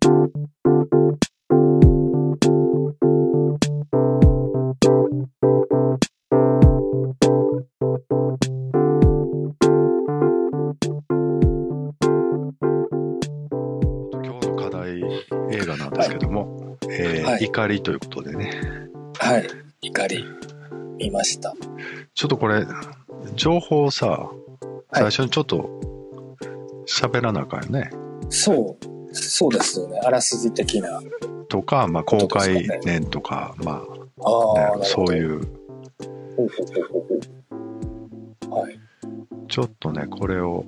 今日の課題映画なんですけども、えーはい怒りということでね。はい。怒り、見ました。ちょっとこれ、情報をさ、最初にちょっと喋らなあかんよね。そう、そうですよね。あらすじ的な。とか、まあ、公開年とか、まあね、そうう。いう、ほうほうほうほうはい。ちょっとね、これを、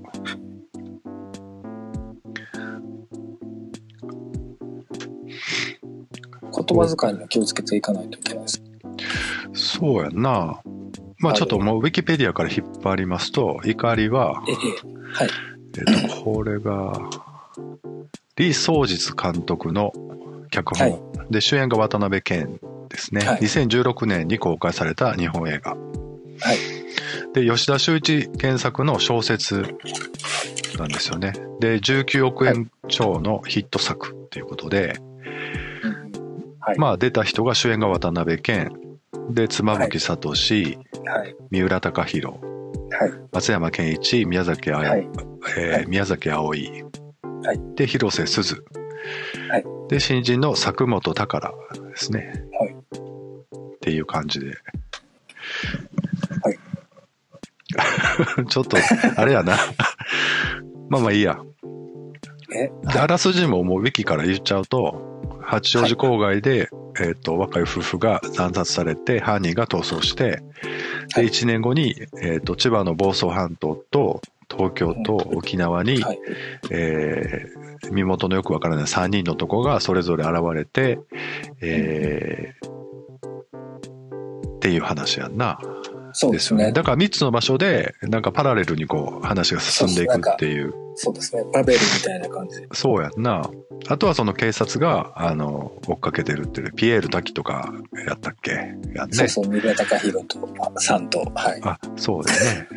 言葉遣いにも気をつけていかないといけないです。そうやんな。まあ、はいちょっともう、ウィキペディアから引っ張りますと、怒りは、ええ、はい。えっと、これが、李相実監督の脚本、はいで、主演が渡辺謙ですね。はい2016年に公開された日本映画。はい。で、吉田修一原作の小説なんですよね。で、19億円超のヒット作っていうことで、はい。まあ出た人が主演が渡辺謙、で、妻夫木聡、はい。三浦貴大、はい。松山ケンイチ、宮崎あや、はい。えーはい宮崎あおい、はいで、広瀬すず、はいで、新人の佐久本宝ですね。はいっていう感じで。はい ちょっと、あれやな。まあまあいいや。え、であらすじももうウィキから言っちゃうと、八王子郊外で、えっ、と、若い夫婦が惨殺されて、犯人が逃走して、で、はい1年後に、えっ、と、千葉の房総半島と、東京と沖縄に、はい。えー身元のよくわからない3人の男がそれぞれ現れて、えーっていう話やんな。そうですね。だから3つの場所で、なんかパラレルにこう話が進んでいくっていう。そうですね。バベルみたいな感じ。そうやんな。あとはその警察が、あの、追っかけてるっていう、ピエール滝とかやったっけ？やんね。そうそう、三浦貴大と、さんと、はい。あ、そうだよね。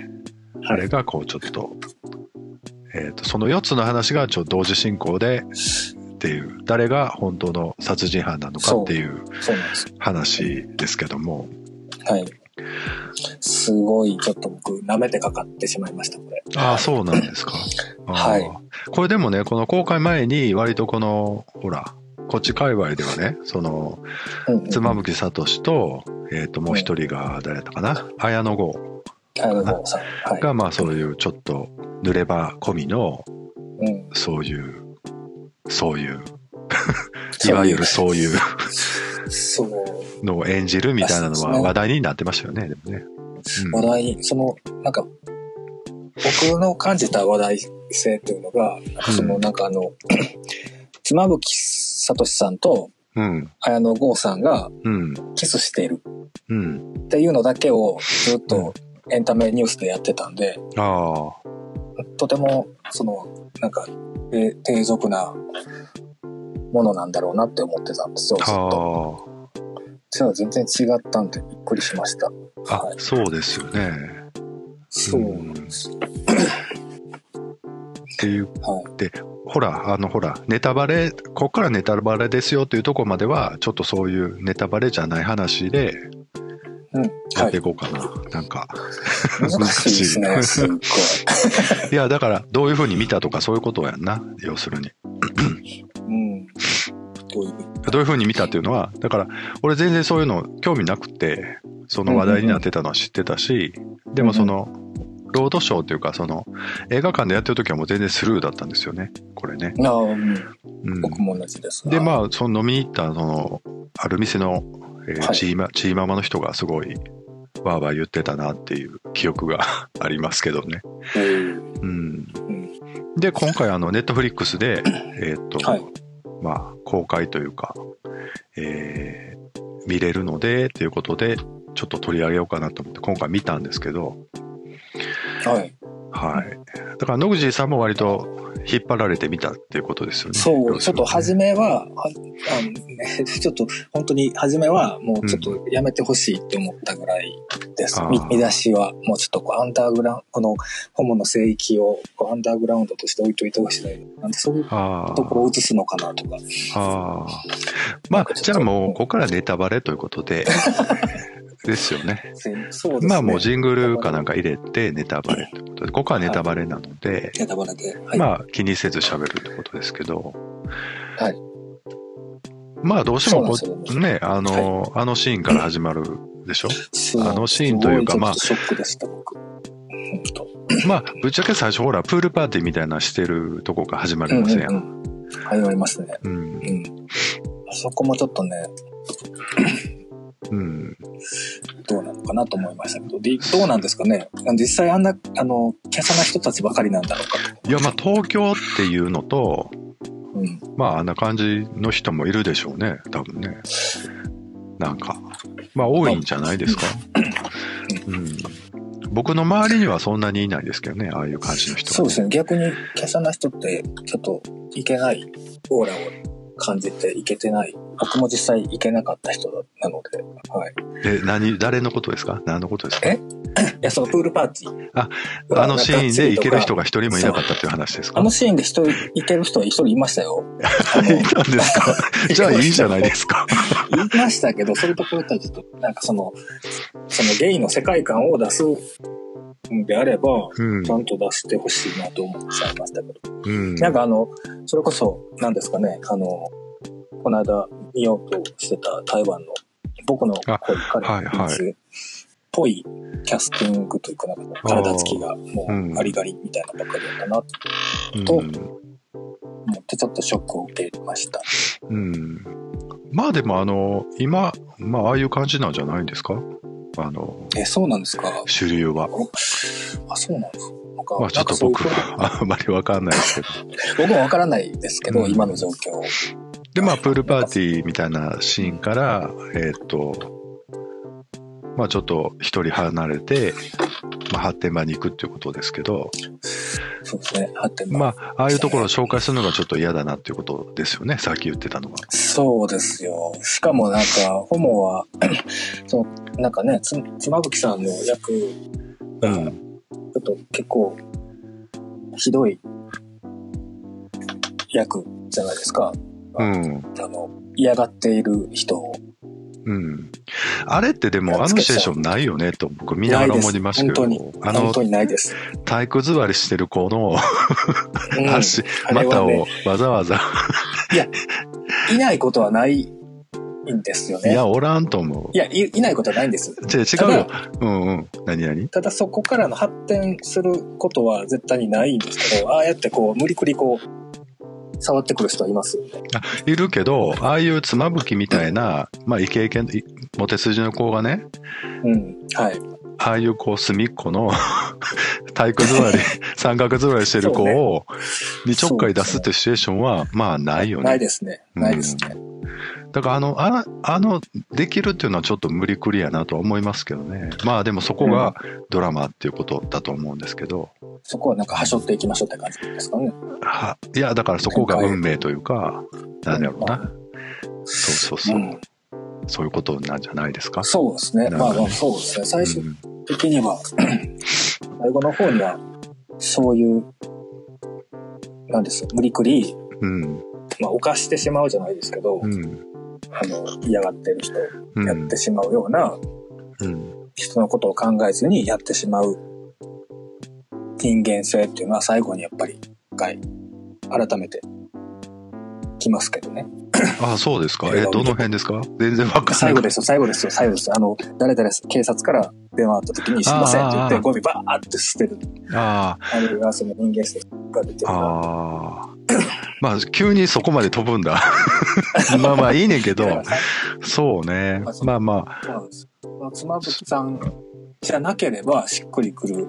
あれがこうちょっと、えっ、と、その4つの話がちょっと同時進行で、っていう、誰が本当の殺人犯なのかっていう。話ですけども、はい。すごい、ちょっと僕、舐めてかかってしまいました、これ。ああ、そうなんですか。はいこれでもね、この公開前に割とこの、ほら、こっち界隈ではね、その、うんうん妻夫木聡と、えっ、と、もう一人が誰だったかな、綾野剛。はい。が、まあそういうちょっと濡れ場込みの、うん。そういう、そういう、いわゆるそういう。のを演じるみたいなのは話題になってましたよね、でもね。うん話題に、その、なんか、僕の感じた話題性っていうのが、その、なんかあの、妻夫木聡さんとうん、綾野剛さんがうん、キスしているうん。っていうのだけをずっとエンタメニュースでやってたんで、あとても、その、なんか、え低俗なものなんだろうなって思ってたんですよ、あ、ずっと。あそれは全然違ったんでびっくりしました。あ、あはい、そうですよね。そううんなんです。っていう、はい。ほら、あの、ほら、ネタバレ、こっからネタバレですよというところまでは、ちょっとそういうネタバレじゃない話でうん。やってはい。いこうかな。なんか、難しいですね、すっごい。いや、だから、どういうふうに見たとかそういうことやんな、要するに。うん。どういうどういうふうに見たっていうのは、だから、俺全然そういうの興味なくて、その話題になってたのは知ってたし、でもその、ロードショーというか、その、映画館でやってる時はもう全然スルーだったんですよね、これね。ああ、うん。うん。僕も同じです。で、あ、まあ、その飲みに行った、その、ある店の、えーはいチーマ、チーママの人がすごい、わーわー言ってたなっていう記憶が ありますけどね。うん。で、今回あの、ネットフリックスで、えーっと、はいまあ、公開というか、えー見れるので、ということで、ちょっと取り上げようかなと思って、今回見たんですけど、はい。はい。だから、野口さんも割と引っ張られてみたっていうことですよね。そう、ちょっと初め。めは、はあのね、ちょっと本当に初めはもうちょっとやめてほしいって思ったぐらいです。あーみ見出しはもうちょっとこうアンダーグラウンド、このホモの聖域をこうアンダーグラウンドとして置いといてほしい。なんでそういうあところを映すのかなとか。あ。ああ。まあ、じゃあもう、ここからネタバレということで、ですよね。そうですね。まあもうジングルかなんか入れてネタバレということで、ここはネタバレなので、ネタバレで。はい。まあ気にせず喋るってことですけど、はい。まあどうしてもこね、あの、あのシーンから始まるでしょ？そうあのシーンというかまあショックでした、僕。まあぶっちゃけ最初ほら、プールパーティーみたいなのしてるとこから始まりませんやん。うんうんうん始まりますね。うん。うん。そこもちょっとね、うん。どうなのかなと思いましたけど、でどうなんですかね実際あんな、あの、華奢な人たちばかりなんだろうかと。いや、まあ東京っていうのと、うん。まああんな感じの人もいるでしょうね、多分ね。なんか。まあ多いんじゃないですか？うん。僕の周りにはそんなにいないですけどね、ああいう感じの人はそうですね。逆に、華奢な人って、ちょっと、いけないオーラを感じていけてない。僕も実際いけなかった人なので、はい。え、何、誰のことですか？何のことですか？え？いや、そのプールパーティー。ああのシーンで行ける人が。が一人もいなかったっていう話ですか？あのシーンで人、いける人は一人いましたよ。いたんですか？じゃあいいじゃないですか。言いましたけど、それとこれとはちょっと、なんかその、そのゲイの世界観を出すんであれば、うんちゃんと出してほしいなと思っちゃいましたけど。うん。なんかあの、それこそ、なんですかね、あの、この間見ようとしてた台湾の、僕のあ恋彼のっぽいキャスティングというか、なんか体つきがもうガリガリみたいなばっかりだったなとうんと思って、ちょっとショックを受けました。うん。まあでもあの、今、まあああいう感じなんじゃないんですか？あの、え、そうなんですか？主流は。あ、そうなんですか、まあちょっと僕はあんまりわかんないですけど。僕もわからないですけど、うん今の状況。で、まあ、プールパーティーみたいなシーンから、えっ、と、まあ、ちょっと一人離れて、まあ、発展場に行くっていうことですけど、そうですね。発展場まあ、ああいうところを紹介するのがちょっと嫌だなっていうことですよね、さっき言ってたのは。そうですよ。しかもなんか、ホモは、その、なんかね、つ、妻夫木さんの役うん。ょっと結構、ひどい役じゃないですか。うん。あの、嫌がっている人を。うん。あれってでも、あのシチュエーションないよね、と僕見ながら思いましたけどないです、あの本当、にないです。体育座りしてる子のうん足、あれはね股をわざわざ、いないことはないんですよね。いや、おらんと思うい。や、いいないことはないんです。違う違うよ。うんうん。何何？ただそこからの発展することは絶対にないんですけど、ああやってこう、無理くりこう、触ってくる人はいます。いるけど、ああいう妻夫木みたいな、まあ、イケイケ、いモテ筋の子がね、うん。はい。ああいうこう隅っこの 体育座り、三角座りしてる子を、にちょっかい出すってシチュエーションは、まあないよね。ないですね。ないですね。だからあの、ああの、できるっていうのはちょっと無理くりやなとは思いますけどね。まあでもそこがドラマっていうことだと思うんですけど、そこはなんか、はしょっていきましょうって感じですかね。はいや、だからそこが運命というか、なんだろうな。そうそうそうう。ん。そういうことなんじゃないですか？そうですね。まあまあ、そうですね。最終うん的には、最後の方には、そういう、なんです無理くり、うん。まあ、犯してしまうじゃないですけど、うん。あの、嫌がってる人、うん。やってしまうような、うん。人のことを考えずにやってしまう人間性っていうのは最後にやっぱり一回改めてきますけどね。あ、そうですか？え、どの辺ですか？全然わかんない。最後ですよ、最後ですよ、最後ですよ。あの、誰々警察から電話あった時にすいませんって言ってゴミバーって捨てる。ああれがその人間性が出てあ、る。ああ。まあ、急にそこまで飛ぶんだ。まあまあいいねんけど、そうね。まあまあ、妻夫木さんじゃなければしっくりくる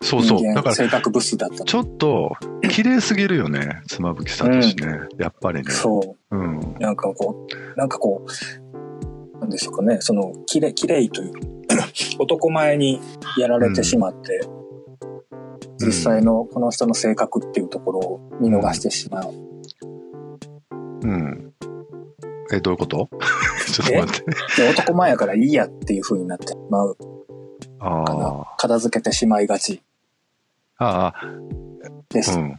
そうそう。だから、性格ブスだったちょっと、綺麗すぎるよね。妻夫木さんとしね。やっぱりね。そう。うん。なんかこう、なんかこう、なんでしょうかね、その、きれい、きれいという、男前にやられてしまって、実際のこの人の性格っていうところを見逃してしまう。うん。え、どういうこと？ちょっと待って。で男前やからいいやっていう風になってしまうああ。。片付けてしまいがちああ、です。うん。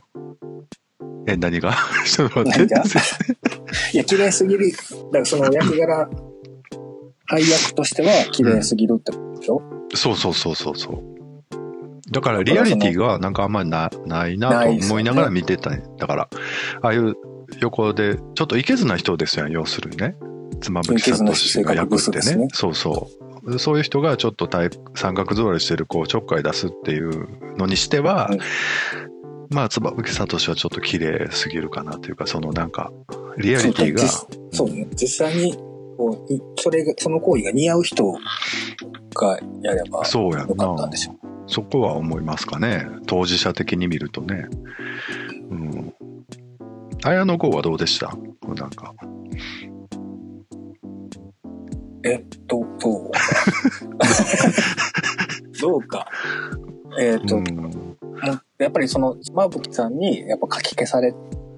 え、何が？ちょっと待って。いや、綺麗すぎる。だからその役柄、配役としては綺麗すぎるってことでしょ、そうそうそうそうそう。だからリアリティがなんかあんまりなないなと思いながら見てたね。だから、ああいう横で、ちょっといけずな人ですよ、要するにね。妻夫木聡が役ってねねそうそう。そういう人がちょっと三角座りしてる、こう、ちょっかい出すっていうのにしては、うんまあ、妻夫木聡はちょっと綺麗すぎるかなというか、そのなんか、リアリティが、そうね。実際に、こういそれが、その行為が似合う人がやればそうやんよかったなんでしょそこは思いますかね。当事者的に見るとね。うん。綾野剛はどうでした？なんか。えっと、どう？どうか。えっと、うん。やっぱりその、妻夫木さんに、やっぱ書き消され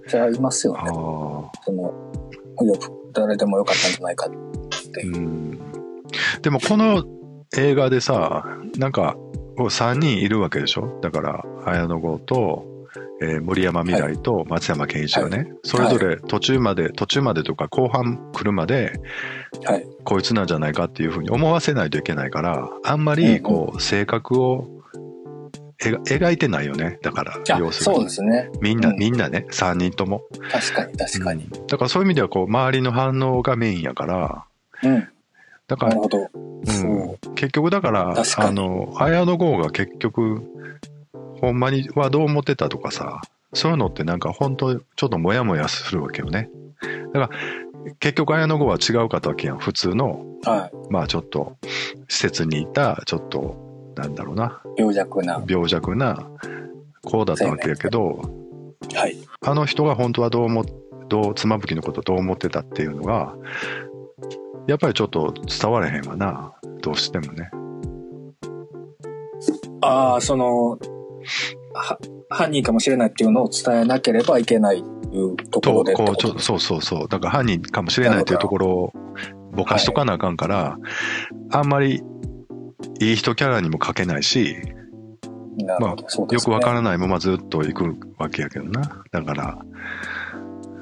ちゃいますよあね。あ。その、よく、誰でもよかったんじゃないかっていうう。ん。でもこの映画でさ、なんか、こう3人いるわけでしょ？だから、綾野剛と、えー森山未来と松山ケンイチがね、それぞれ途中まで、途中までとか後半来るまで、はい。こいつなんじゃないかっていうふうに思わせないといけないから、あんまりこう、性格を描描いてないよね。だから、あ要するにそうで。すね。みんな、うんみんなね、3人とも。確かに、確かに。うんだからそういう意味では、こう、周りの反応がメインやから、うん。だから、なるほど。うん。結局だから、あの、綾野剛が結局、ほんまにはどう思ってたとかさ、そういうのってなんか本当ちょっとモヤモヤするわけよね。だから、結局綾野剛は違う方わけやん。普通の、はい。まあちょっと、施設にいた、ちょっと、なんだろうな、病弱な。病弱な子だったわけやけど、はい。あの人が本当はどう思っ、どう、妻夫木のことどう思ってたっていうのが、やっぱりちょっと伝われへんわな。どうしてもね。ああ、その、は、犯人かもしれないっていうのを伝えなければいけないいうところと、でここう、ちょと。そうそうそう。だから犯人かもしれないというところをぼかしとかなあかんから、あんまりいい人キャラにも書けないし、まあね。よくわからないままずっと行くわけやけどな。だから、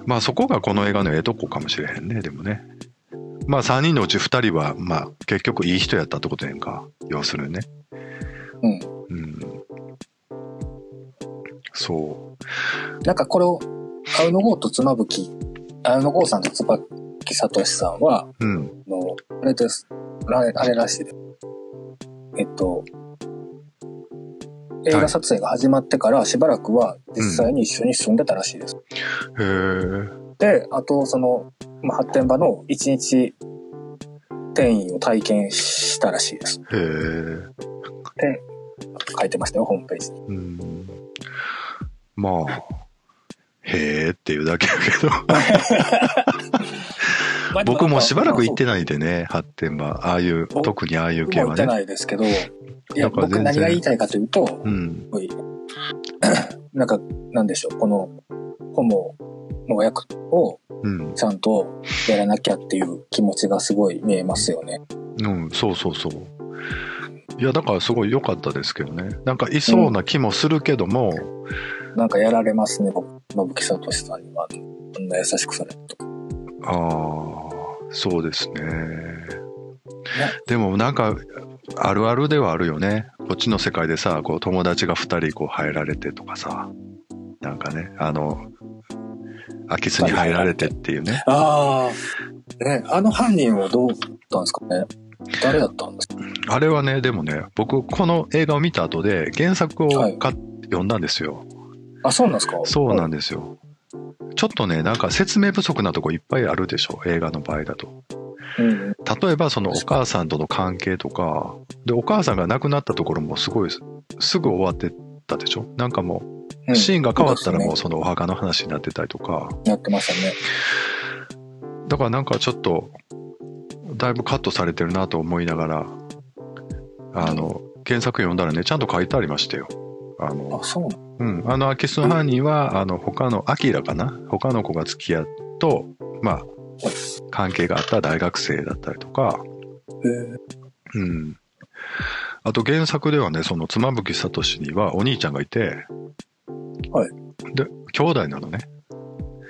まあそこがこの映画のええとこかもしれへんね、でもね。まあ3人のうち2人は、まあ結局いい人やったってことやんか。要するにね。うん。うん。そなんかこれを、綾野剛と妻夫木、綾野剛さんと妻夫木聡さんは、う。うん。あの、あれです。あれ、あれらしいです。えっと、映画撮影が始まってからしばらくは実際に一緒に住んでたらしいです。へえ。で、あと、その、まあ、発展場の一日転移を体験したらしいです。へえ。で、書いてましたよ、ホームページに。うん。まあ、へえっていうだけやけど。僕もしばらく行ってないでね、発展場。ああいう、僕特にああいう系はね。行ってないですけど、いや、僕何が言いたいかというと、うん。なんか、なんでしょう、この、ホモの役をうん。ちゃんとやらなきゃっていう気持ちがすごい見えますよね。うん、そうそうそう。いや、だからすごい良かったですけどね。なんかいそうな気もするけども、なんかやられますね、僕、信木聡さんには。こんな優しくされると。ああ、そうですね。でもなんか、あるあるではあるよね。こっちの世界でさ、こう友達が二人こう入られてとかさ、なんかね、あの、空き巣に入られてっていうね。ああ。ね、あの犯人はどうだったんですかね？誰だったんですか？あれはね、でもね、僕この映画を見た後で原作をはいか、読んだんですよ。あ、そうなんですか？そうなんでですよ。ちょっとね、なんか説明不足なとこいっぱいあるでしょ、映画の場合だと。す。うん。例えばそのお母さんとの関係とか、で、お母さんが亡くなったところもすごいすすぐ終わってたでしょ？なんかもうう、シーンが変わったらもうそのお墓の話になってたりとか、ですねやってましたね。だからなんかちょっと、だいぶカットされてるなと思いながら、あの、原作読んだらね、ちゃんと書いてありましたよ。あのあ、、そうなのうん、あの空き巣の犯人は、あの、他の、アキラかな？他の子が付き合うと、まあ、関係があった大学生だったりとか、うん。あと原作ではね、その妻夫木聡にはお兄ちゃんがいて、はい。で、兄弟なのね。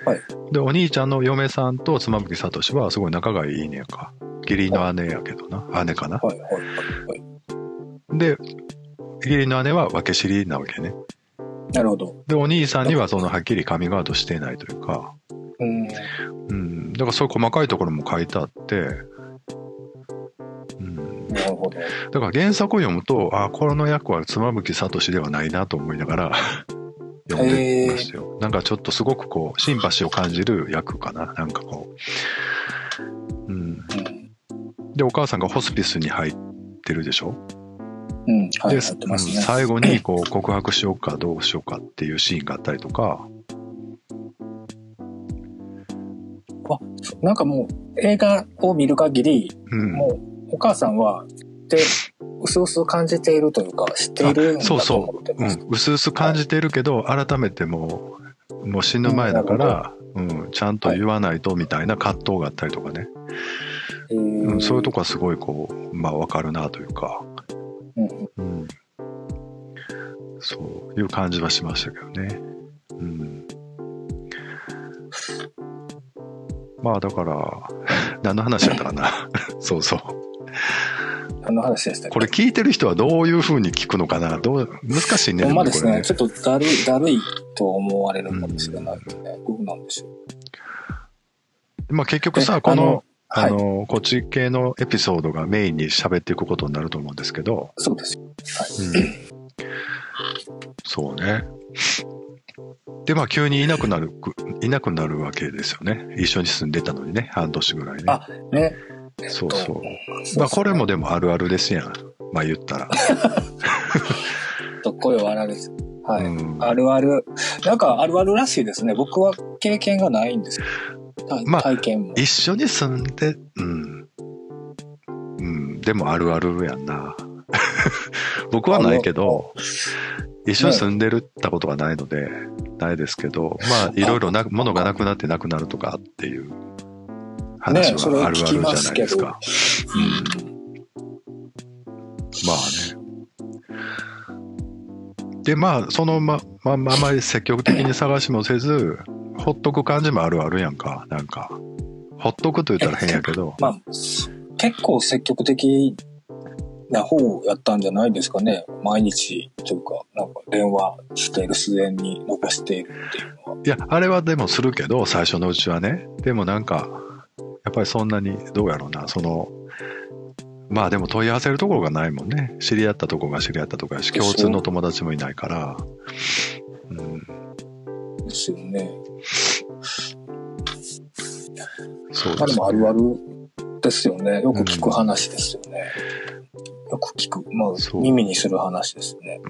はい。で、お兄ちゃんの嫁さんと妻夫木聡はすごい仲がいいねやんか。義理の姉やけどな。姉かな。はいはいはいはい。で、義理の姉は分け知りなわけね。なるほど。で、お兄さんにはそのはっきりカミングアウトしていないというか、うん。うん。だからそういう細かいところも書いてあって、うん。なるほど。だから原作を読むと、あ、この役は妻夫木聡ではないなと思いながら 読んでましたよ。なんかちょっとすごくこう、シンパシーを感じる役かな。なんかこう。うん。うん。で、お母さんがホスピスに入ってるでしょ？うん。はい、ねうん。最後にこう告白しようかどうしようかっていうシーンがあったりとか、あ、なんかもう映画を見る限り、うん。もうお母さんは、で、うすうす感じているというか、知っているんだとそうそう。う。ん。うすうす感じてるけど、改めてもう、もう死ぬ前だから、うん、ちゃんと言わないとみたいな葛藤があったりとかね。えうん、ーそういうとこはすごいこう、まあわかるなというか、うんうん。そういう感じはしましたけどね。うん。まあだから、何の話やったかな。そうそう。何の話でしたこれ聞いてる人はどういう風に聞くのかなどう、難しいね。まですこれね。ちょっとだるい、だるいと思われるかもしれないですね。どうなんでしょう。まあ結局さ、えこの、あのこっち系のエピソードがメインに喋っていくことになると思うんですけど、そうですよ。うんそうね。で、まあ急にいなくなる、いなくなるわけですよね。一緒に住んでたのにね、半年ぐらいね。あね。そうそう。うまあこれもでもあるあるですやん。まあ言ったら。と声を荒げず。はい。うんあるある。なんかあるあるらしいですね。僕は経験がないんですまあ体験も。一緒に住んで、うん。うん、でもあるあるやんな。僕はないけど、一緒に住んでるったことがないので、ないですけど、まあいろいろな、ものがなくなってなくなるとかっていう話はあるあるじゃないですか。うんまあね。で、まあ、そのま、まあ、あまり積極的に探しもせず、ほっとく感じもあるあるやんか。なんか、ほっとくと言ったら変やけど、まあ、結構積極的な方やったんじゃないですかね。毎日というか、なんか電話している自然に残しているっていうのは。いや、あれはでもするけど、最初のうちはね。でもなんか、やっぱりそんなに、どうやろうな、その、まあでも問い合わせるところがないもんね。知り合ったところが知り合ったところやし、共通の友達もいないから。うん、ですよね。そうまあですもあるあるですよね。よく聞く話ですよね。よく聞く。まあ、耳にする話ですね。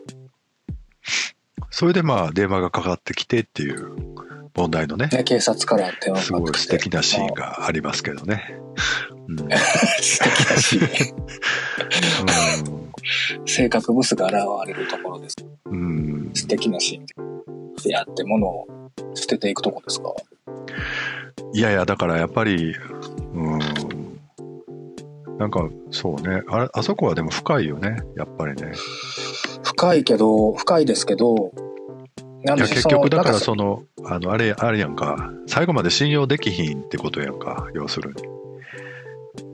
それでまあ電話がかかってきてっていう問題のね、ね警察から電話すごい素かかってきて。敵なシーンまがありますけどね。うんあ 素敵なシーン。性格ブスが現れるところです。うんうん素敵なシーンであって、物を捨てていくとこですか？いやいや、だからやっぱり、うん、なんかそうね。あれ、あそこはでも深いよね、やっぱりね。深いけど、深いですけど、なんいや、で結局だからそその、あの、あれ、あれやんか、最後まで信用できひんってことやんか、要するに。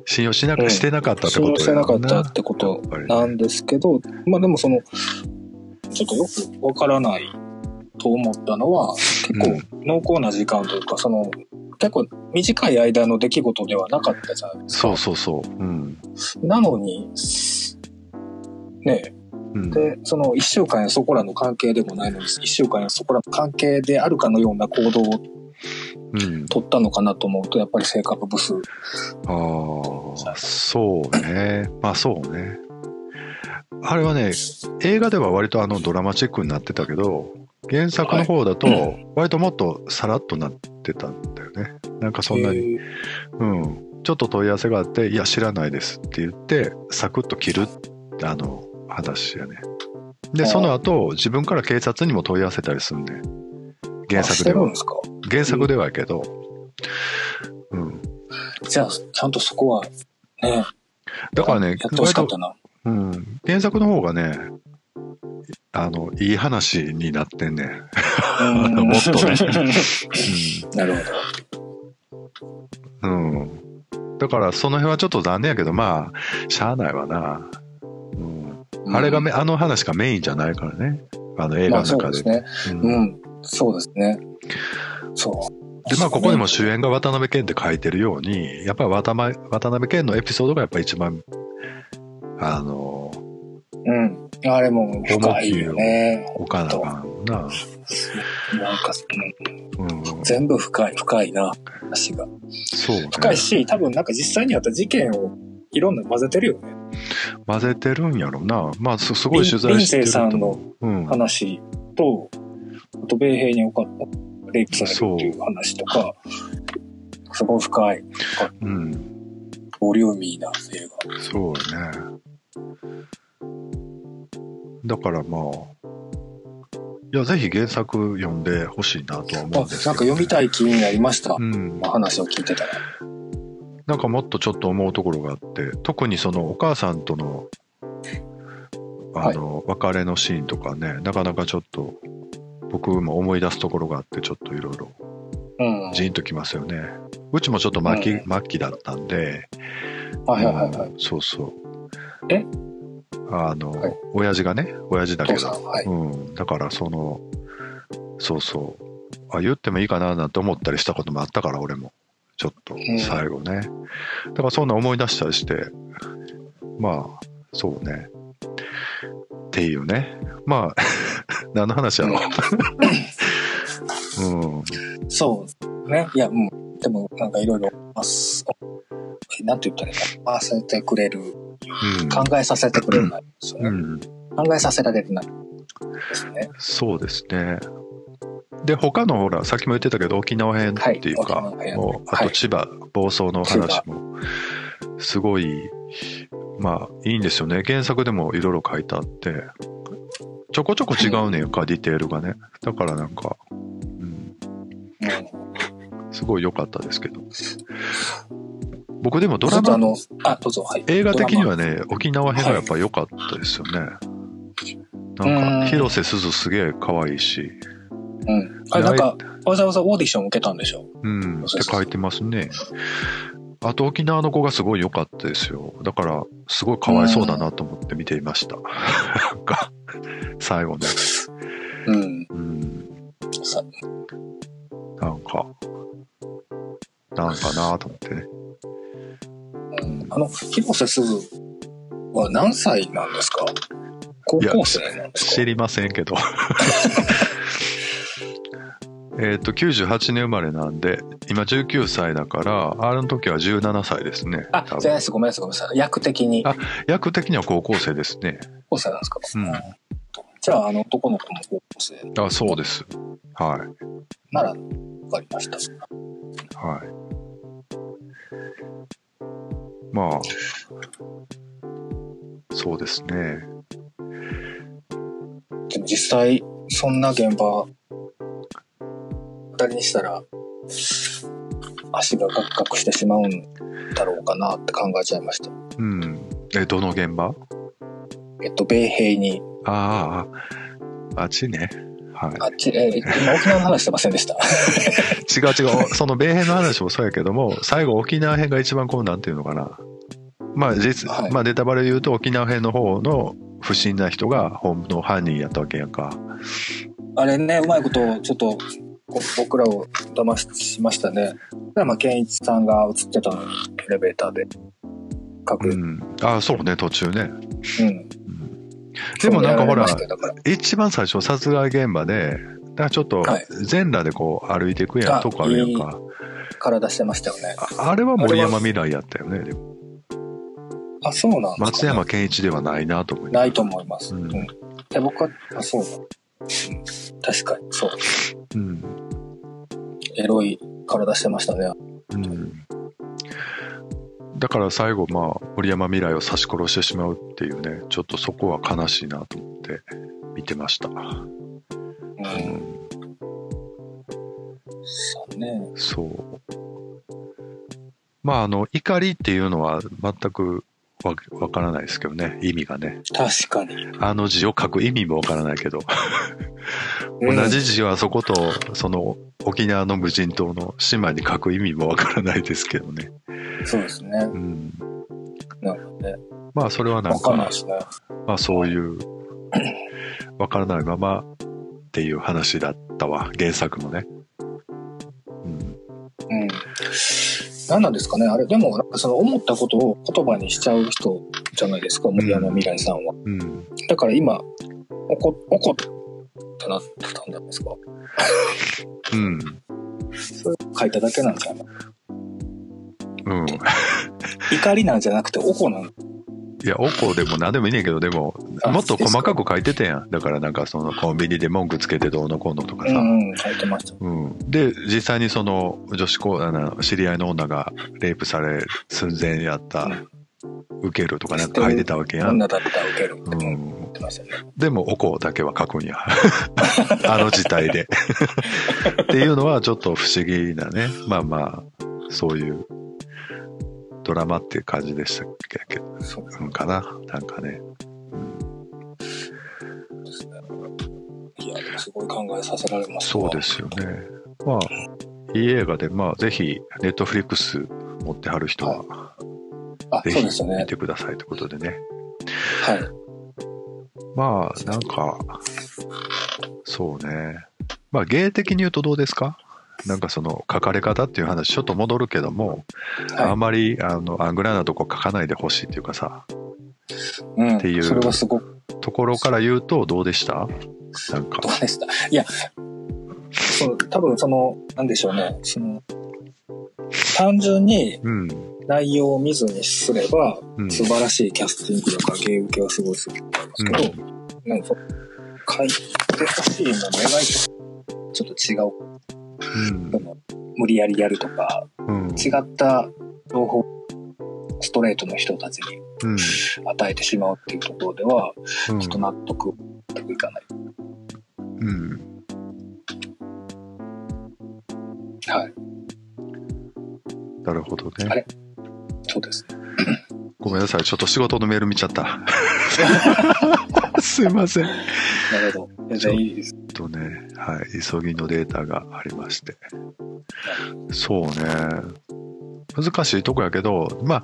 信用しなく、うん。してなかったって信用してなかったってことなんですけど、まあでもその、ちょっとよくわからないと思ったのは、結構濃厚な時間というか、その、結構短い間の出来事ではなかったじゃないですか。そうそうそう。うん。なのに、ねうん、で、その一週間やそこらの関係でもないのに、一週間やそこらの関係であるかのような行動をうん。取ったのかなと思うと、やっぱり性格ブス。ああ、そうね。まあそうね。あれはね、映画では割とあのドラマチックになってたけど、原作の方だと割ともっとさらっとなってたんだよね。なんかそんなに。えーうん。ちょっと問い合わせがあって、いや知らないですって言って、サクッと切るあの話やね。で、その後、自分から警察にも問い合わせたりするね。原作では原作ではやけど。うん。じゃあ、ちゃんとそこは、ね。だからねやってほしかったな。うん。原作の方がね、あの、いい話になってんね。うん もっとね なるうん。うん。だから、その辺はちょっと残念やけど、まあ、しゃあないわな。うん。ほど。あれがめ、あの話がメインじゃないからね。あの映まあ画の中で。そうですね。うんうん。そうですね。そう。で、まあ、ここでも主演が渡辺謙って書いてるように、やっぱり渡辺渡辺謙のエピソードがやっぱり一番、あの、うん。あれも深いよね。おかなあかんな。なんか、うんうん。全部深い、深いな、話が。そうね。深いし、多分なんか実際にあった事件をいろんな混ぜてるよね。混ぜてるんやろな。まあ、すすごい取材してるとさんの思う。うん。話と、あと米兵に起こったレイプされるっていう話とか、すごい深い、うん。ボリューミーな映画。そうやね。だからまあ、いや、ぜひ原作読んでほしいなとは思うんあ、なんかですけど、読みたい気になりました。うん。話を聞いてたら。なんかもっとちょっと思うところがあって、特にそのお母さんとの、あの、別れのシーンとかね、なかなかちょっと、僕も思い出すところがあって、ちょっといろいろうん。ジーンときますよね。うちもちょっと末期、う末期だったんで、はいはいはいはい。うんそうそう。え？あの、はい親父がね、親父だけど、はい。うん。だからその、そうそう。あ、言ってもいいかななんて思ったりしたこともあったから、俺も。ちょっとん、最後ね。だからそんな思い出したりして、まあ、そうね。っていうね。まあ、何の話やろう。うん。そうね。いや、うん。でも、なんかいろいろ、なんて言ったらいいかな。させてくれる、うん。考えさせてくれる内容ですよね。うん。考えさせられる内容ですね。そうですね。で、他のほら、さっきも言ってたけど、沖縄編っていうか、はいもうあはいと千葉、暴走の話も、すごい、まあ、いいんですよね。原作でもいろいろ書いてあって、ちょこちょこ違うねんか、ディテールがね。だからなんか、うん、うん。すごい良かったですけど。僕でもドラマ、の、あ、どうぞ、はい。映画的にドはね、沖縄編がやっぱ良かったですよね。なんうんか、広瀬すずすげえ可愛いし。うん。あれ、なんか、わざわざオーディション受けたんでしょ？うん、って書いてますね。あと沖縄の子がすごい良かったですよ。だから、すごいかわいそうだなと思って見ていました。なんか、最後ね。うん。うん、さなんか、なんかなと思ってね。うんあの、広瀬すずは何歳なんですか？高校生なんですか知りませんけど。えっと、98年生まれなんで、今19歳だから、あの時は17歳ですね。あ、じゃないです。ごめんなさい、ごめんなさい。役的にあ役的には高校生ですね。高校生なんですか？うんじゃあ、あの男の子も高校生あ、そうです。はい。なら、わかりました。はい。まあ、そうですね。でも実際、そんな現場、二人にしたら、足がガクガクしてしまうんだろうかなって考えちゃいました。うん。え、どの現場？えっと、米兵に、ああ、あっちね。はい。あっち、えー今沖縄の話してませんでした。違う違う。その米兵の話もそうやけども、最後沖縄編が一番こうなんていうのかな。まあ実、はいまあネタバレで言うと沖縄編の方の不審な人が本の犯人やったわけやんか。あれね、うまいこと、ちょっと、こ僕らを騙しましたね。まあ、健一さんが映ってたのに、エレベーターで。うん。ああ、そうね、途中ね。うん。うんでもなんかほら一番最初殺害現場で、だからちょっとはい全裸でこう歩いていくやん、あとこあるやんか。体してましたよね。ああれは森山未来やったよね。でもあ、そうなんですか、松山健一ではないなと思いないと思います。ううんん。で僕は、あ、そうだ。うん。確かに、そう。うん。エロい体してましたね。うん。だから最後、まあ、森山未来を刺し殺してしまうっていうね、ちょっとそこは悲しいなと思って。見てました。うん。うん、そうね。そう。まあ、あの、怒りっていうのは全くわわからないですけどね、意味がね。確かに。あの字を書く意味もわからないけど、うん同じ字はそこと、その、沖縄の無人島の島に書く意味もわからないですけどね。そうですね。うん。なるほどね。まあ、それはなんわかんないかで、すね。まあ、そういう、わからないままっていう話だったわ、原作もね。うん。うん。何なんですかねあれ、でも、なんかその思ったことを言葉にしちゃう人じゃないですか、森山未来さんは。うん。だから今、怒、怒ってなってたんじゃないですか。うん。それ書いただけなんじゃない？うん。怒りなんじゃなくて、怒なん？いや、おこでも何でもいいねんけど、でも、あもっと細かく書いてたやん。だからなんかそのコンビニで文句つけてどうのこうのとかさ。うんうん、書いてました。うん。で、実際にその女子高、あの、知り合いの女がレイプされ寸前やった、受けるとかなんか書いてたわけやん。女だったら受けるってう言ん。ってましたよね。でも、おこだけは書くんや。あの事態で。っていうのはちょっと不思議なね。まあまあ、そういうドラマっていう感じでしたっけ？そううんかな。なんかね。ですね。いや、でもすごい考えさせられますそうですよね。まあ、いい映画で、まあ、ぜひ、ネットフリックス持ってはる人は、あ、ぜひ見。てくださいということでね。はい。まあ、なんか、そうね。まあ、芸的に言うとどうですか？なんかその書かれ方っていう話ちょっと戻るけども、あはんまりあのアングラなとこ書かないでほしいっていうかさい。うん。っていうそれはすごく、ところから言うとどうでした？なんか。どうでした？いや、そう、多分その、なんでしょうね。その、単純にうん。内容を見ずにすれば、うん。素晴らしいキャスティングとか芸受けはすごいすると思いますけど、なんか、書いてほしいもの描いてちょっと違う、うん無理やりやるとか、うん違った情報、ストレートの人たちにうん与えてしまうっていうところでは、うんちょっと納得いかない。うんはい。なるほどねあれ？そうですね。ごめんなさいちょっと仕事のメール見ちゃった すいませんなるほど。全然いいです。とね、はい、急ぎのデータがありまして。そうね。難しいとこやけど、まあ、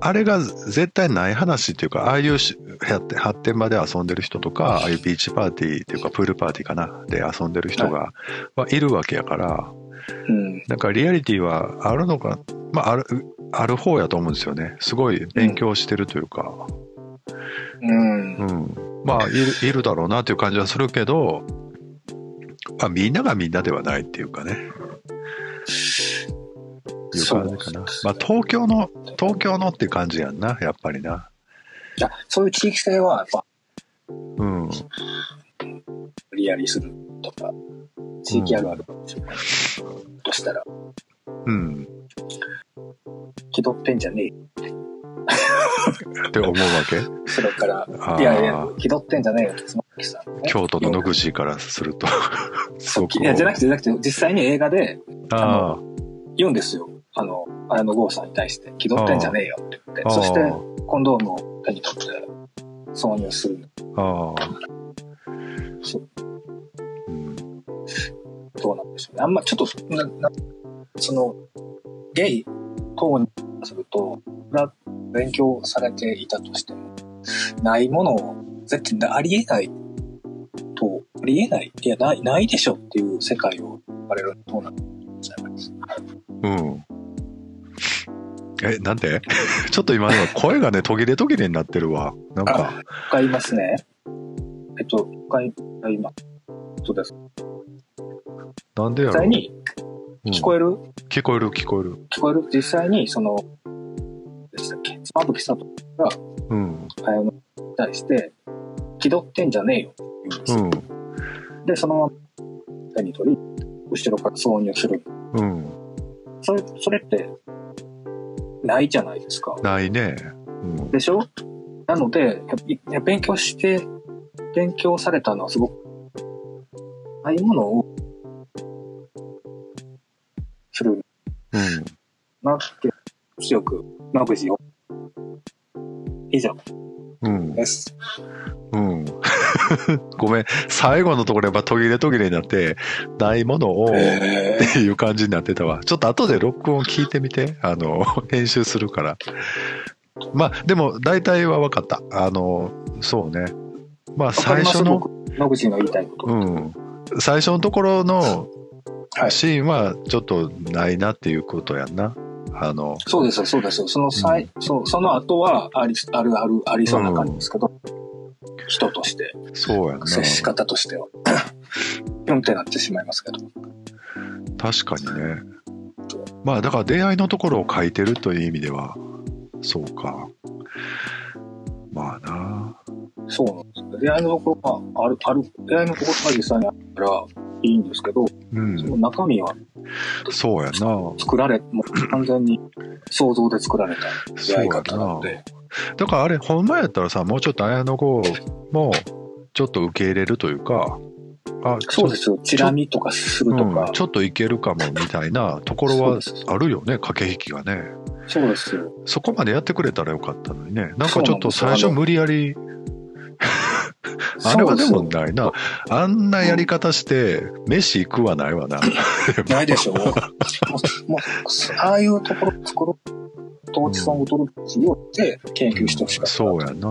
あれが絶対ない話っていうか、ああいうし発展発展場で遊んでる人とか、ああいうビーチパーティーっていうか、プールパーティーかな、で遊んでる人が、はいるわけやから、うん。なんかリアリティはあるのか、まあ、ある、ある方やと思うんですよね。すごい勉強してるというか、うん。うん、まあいるいるだろうなという感じはするけど、まあ、みんながみんなではないっていうかね。いう感じかな。まあ、東京の、東京のっていう感じやんな、やっぱりな。いや、そういう地域性は、やっぱ、うん。無理やりするとか、地域あるあるしょうかね。としたら、うん。気取ってんじゃねえよ。って思うわけ？それから、いやいや、気取ってんじゃねえよ。って、妻夫木さ。んね、京都の野口からすると、すごく。いや、じゃなくて、じゃなくて、実際に映画でああ、言うんですよ。あの、綾野剛さんに対して、気取ってんじゃねえよって言って、そして、コンドームを手に取って、挿入する。ああ、そう。うん。どうなんでしょうね。あんま、ちょっと、な、な、その、ゲイ等にすると、が勉強されていたとしても、ないものを絶対ありえないと、ありえない、いや、ない、ないでしょっていう世界を言われるとどうなんじゃないですか？うん。え、なんで？ちょっと今の声がね、途切れ途切れになってるわ。なんか、他言いますね。えっと、他言います。そうです。なんでやろ実際にうん聞こえる、聞こえる聞こえる。聞こえる？実際に、その、でしたっけ？妻夫木聡が、うん。綾野に対して、気取ってんじゃねえよって言うんですよ。うん。で、そのまま手に取り、後ろから挿入する。うん。それ、それって、ないじゃないですか。ないね。うん。でしょ？なので、や勉強して勉強されたのはすごく、ああいうものを、するうん。なって、強く、野口を、以上うん。です。うん。ごめん。最後のところやっぱ途切れ途切れになって、ないものを、えっていう感じになってたわ。ちょっと後で録音聞いてみて。あの、編集するから。まあ、でも大体は分かった。あの、そうね。まあ最初の、僕野口の言いたいこと。うん。最初のところのはいシーンはちょっとないなっていうことやんな。あの、そうですよ、そうですよ。その際、そう、その後はあり、あるある、ありそうな感じですけど、人として、そうやんな。接し方としては、ぴょんってなってしまいますけど。確かにね。まあだから出会いのところを書いてるという意味では、そうか。まあな。そうなんですよ。出会いのところがある、ある、出会いのところが実際にあったらいいんですけど、うそのん。中身はそうやな。作られ、もう完全に想像で作られた出会いそうやな。方なので、だからあれ、ほんまやったらさ、もうちょっと綾野剛も、ちょっと受け入れるというか、あ、そうですよ。チラ見とかするとかうん、、ちょっといけるかもみたいなところはあるよね、駆け引きがね。そうですよ。そこまでやってくれたらよかったのにね。なんかちょっと最初無理やり、あれはでもないな。あんなやり方して、飯行くはないわな。ないでしょ う。もう、ああいうところ作ろう。トーチソングトルチをって研究してほしかった。そうやな。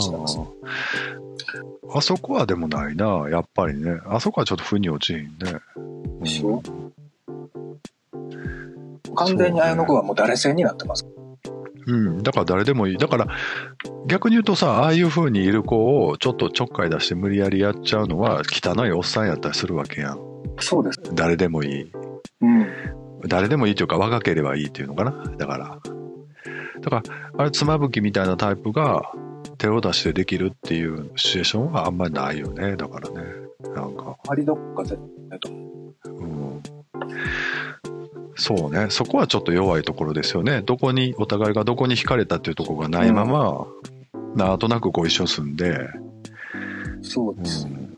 あそこはでもないな、やっぱりね。あそこはちょっと腑に落ちひんね。うんでしょ完全に綾野剛はもう誰戦になってます。うん、だから誰でもいい。だから、逆に言うとさ、ああいう風にいる子をちょっとちょっかい出して無理やりやっちゃうのは汚いおっさんやったりするわけやん。そうです。誰でもいい。うん。誰でもいいというか若ければいいっていうのかな。だから。だから、あれ、妻夫木みたいなタイプが手を出してできるっていうシチュエーションはあんまりないよね。だからね。なんか。ありどっか絶対と思う。うんそうね。そこはちょっと弱いところですよね。どこに、お互いがどこに惹かれたっていうところがないまま、なんとなくご一緒住んで、うそうです。ん、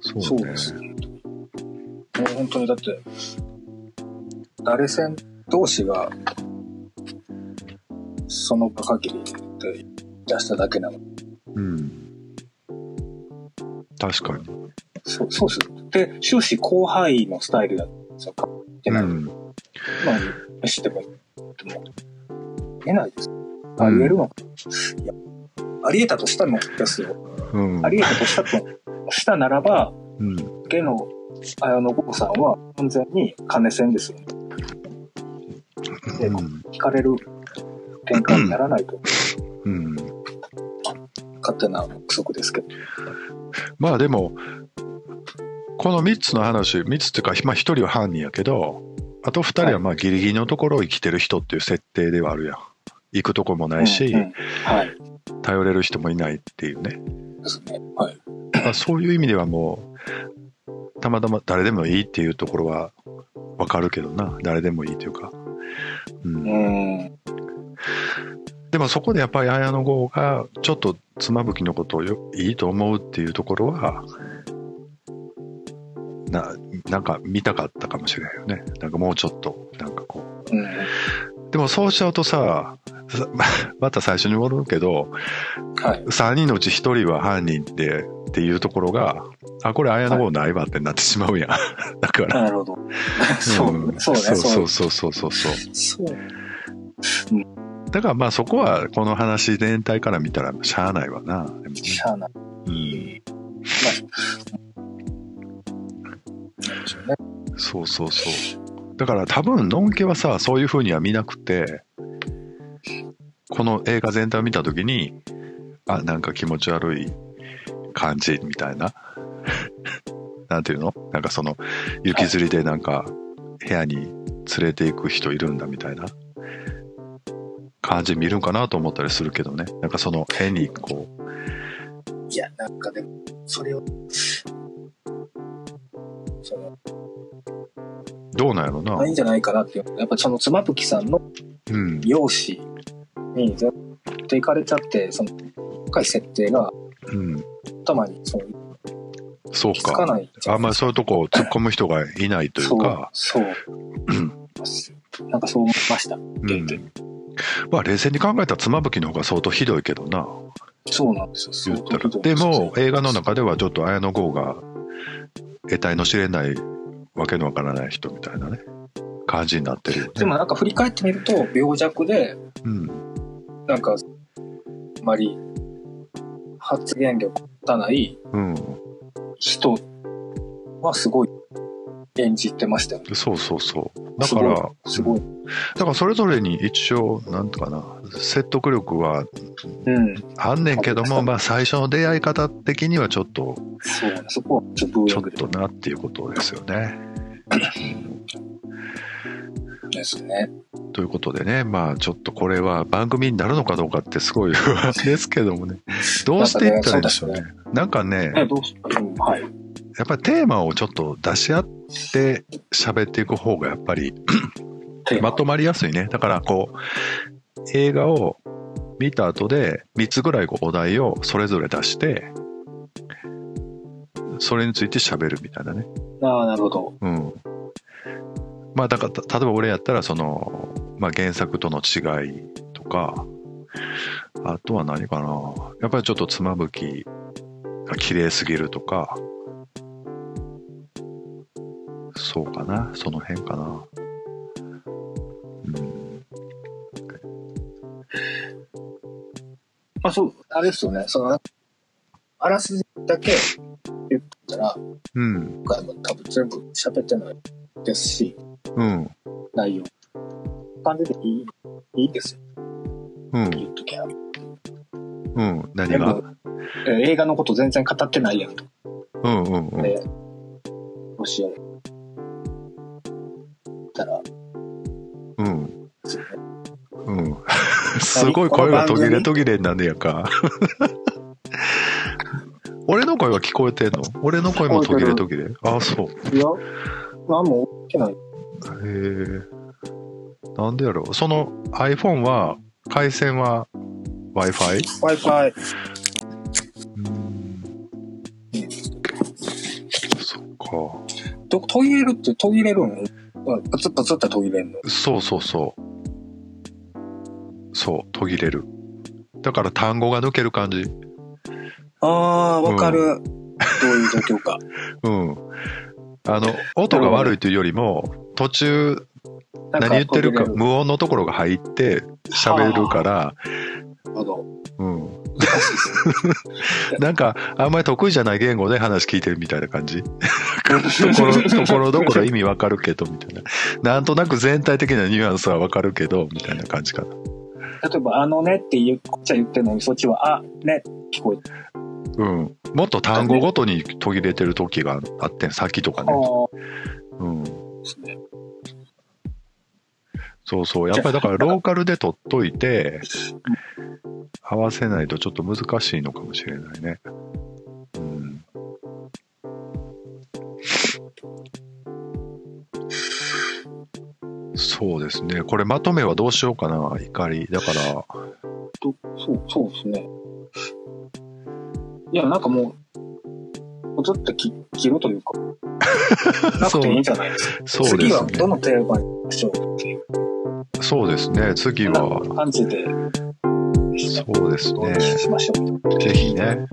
そうね。そうです。もう本当にだって、誰戦同士が、その場限りで出しただけなの。うん。確かに。そうそうです。で、終始広範囲のスタイルだったんですよ。ってない。うん。まあ、しても、でも、出ないです。あり得るのか、いや、あり得たとしたのですよ。うん。あり得たとしたとしたならば、うん。ゲの綾野剛さんは完全に金線ですよ。で、うん聞かれる展開にならないと、うん。勝手な憶測ですけど。まあでも、この3つの話、3つっていうか、まあ1人は犯人やけど、あと2人はまあギリギリのところを生きてる人っていう設定ではあるやん。行くとこもないし、うんうんはい。頼れる人もいないっていうね。ですね。はい。まあそういう意味ではもう、たまたま誰でもいいっていうところはわかるけどな。誰でもいいというか。うんうーん。でもそこでやっぱり綾野剛がちょっと妻夫木のことをよいいと思うっていうところは、な、なんか見たかったかもしれないよね。なんかもうちょっと、なんかこうん。う。でもそうしちゃうとさ、さ また最初に戻るけど、はい。3人のうち1人は犯人でっていうところが、あ、これ綾野剛ないわってなってしまうやん。だから。なるほど。そう、ん そうね。そうそうそうそうそうそう。そう。だからまあそこはこの話全体から見たらしゃあないわな。しゃあない。うんまあ、しょうね。そうそうそう。だから多分、のんけはさ、そういう風には見なくて、この映画全体を見たときに、あ、なんか気持ち悪い感じみたいな。なんていうの？なんかその、雪吊りでなんか部屋に連れて行く人いるんだみたいな感じ見るんかなと思ったりするけどね。なんかその変にこいや、なんかでも、それを、どうなんやろな。ないんじゃないかなっていう。やっぱその妻夫木さんのうん。容姿に絶対行かれちゃって、その、深い設定がうん。頭にそうそうかか。ないあんまりそういうとこ突っ込む人がいないというか、そう。そう。なんかそう思いました。うん。まあ冷静に考えたら妻夫木の方が相当ひどいけどな、そうなんですよ。言ったら。でも、映画の中ではちょっと綾野剛が、得体の知れない、わけのわからない人みたいなね、感じになってるよね。でもなんか振り返ってみると、病弱で、うん。なんか、あまり発言力持たないうん。人はすごい演じてましたよね。そうそうそう。だから、すごい。だからそれぞれに一応、なんとかな、説得力はうん。あんねんけども、まあ最初の出会い方的にはちょっと、そうね。そこはちょっとちょっとなっていうことですよね。ですね。ということでね、まあちょっとこれは番組になるのかどうかってすごい不安ですけどもね。どうしていったらいいんでしょうね。なんかね、え、どうしうん、はい。やっぱりテーマをちょっと出し合って喋っていく方がやっぱりまとまりやすいね。だからこう、映画を見た後で3つぐらいこうお題をそれぞれ出して、それについて喋るみたいなね。ああ、なるほど。うん。まあだから、た例えば俺やったらその、まあ原作との違いとか、あとは何かな。やっぱりちょっとつまぶきが綺麗すぎるとか、そうかな。その辺かな。うん。まあそう、あれですよね。その、あらすじだけ言ったら、うん。今回も多分全部喋ってないですし、うん。内容。感じでいい、いいですよ。うん。言っときゃ。うん。何が？映画のこと全然語ってないやんと。うんうんうん。で、もし、すごい声が途切れ途切れになんねやか。俺の声は聞こえてんの？俺の声も途切れ途切れ。ああ、そう。いや、何も起きない。へえ。なんでやろう？その iPhone は、回線は Wi-Fi? Wi-Fi。うん。そっか。ど途切れるって途切れるんうんプツップツって途切れんの？そうそうそう。そう、途切れる。だから単語が抜ける感じ。ああ、わかる。どういう状況か。うん。あの、音が悪いというよりも、途中何言ってるか無音のところが入って喋るから、なるほど。うん。なんか、あんまり得意じゃない言語で話聞いてるみたいな感じ。ところ、ところどころ意味わかるけど、みたいな。なんとなく全体的なニュアンスはわかるけど、みたいな感じかな。例えば、あのねって言っちは言ってるのに、そっちは、あ、ね、聞こえてる。うん。もっと単語ごとに途切れてる時があってん、先とかね。あうん。そうそう。やっぱりだからローカルで取っといて、合わせないとちょっと難しいのかもしれないね。そうですね。これまとめはどうしようかな、怒り。だから、とそう、そうですね。いや、なんかもう、ずっと切切るというか、なくていいんじゃないですか。そうですね次はど。のテーマにしましょうっていうそうですね。次は、感じで、そうですね。ぜひね。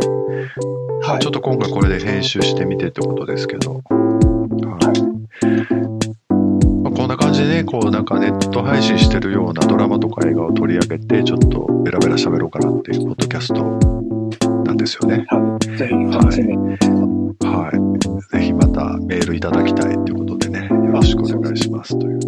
はいちょっと今回これで編集してみてってことですけど。はいまあこん感じで、こうなんかネット配信してるようなドラマとか映画を取り上げて、ちょっとベラベラ喋ろうかなっていうポッドキャストなんですよね。はい。ぜひ。はい。ぜひまたメールいただきたいということでね、よろしくお願いしますというか。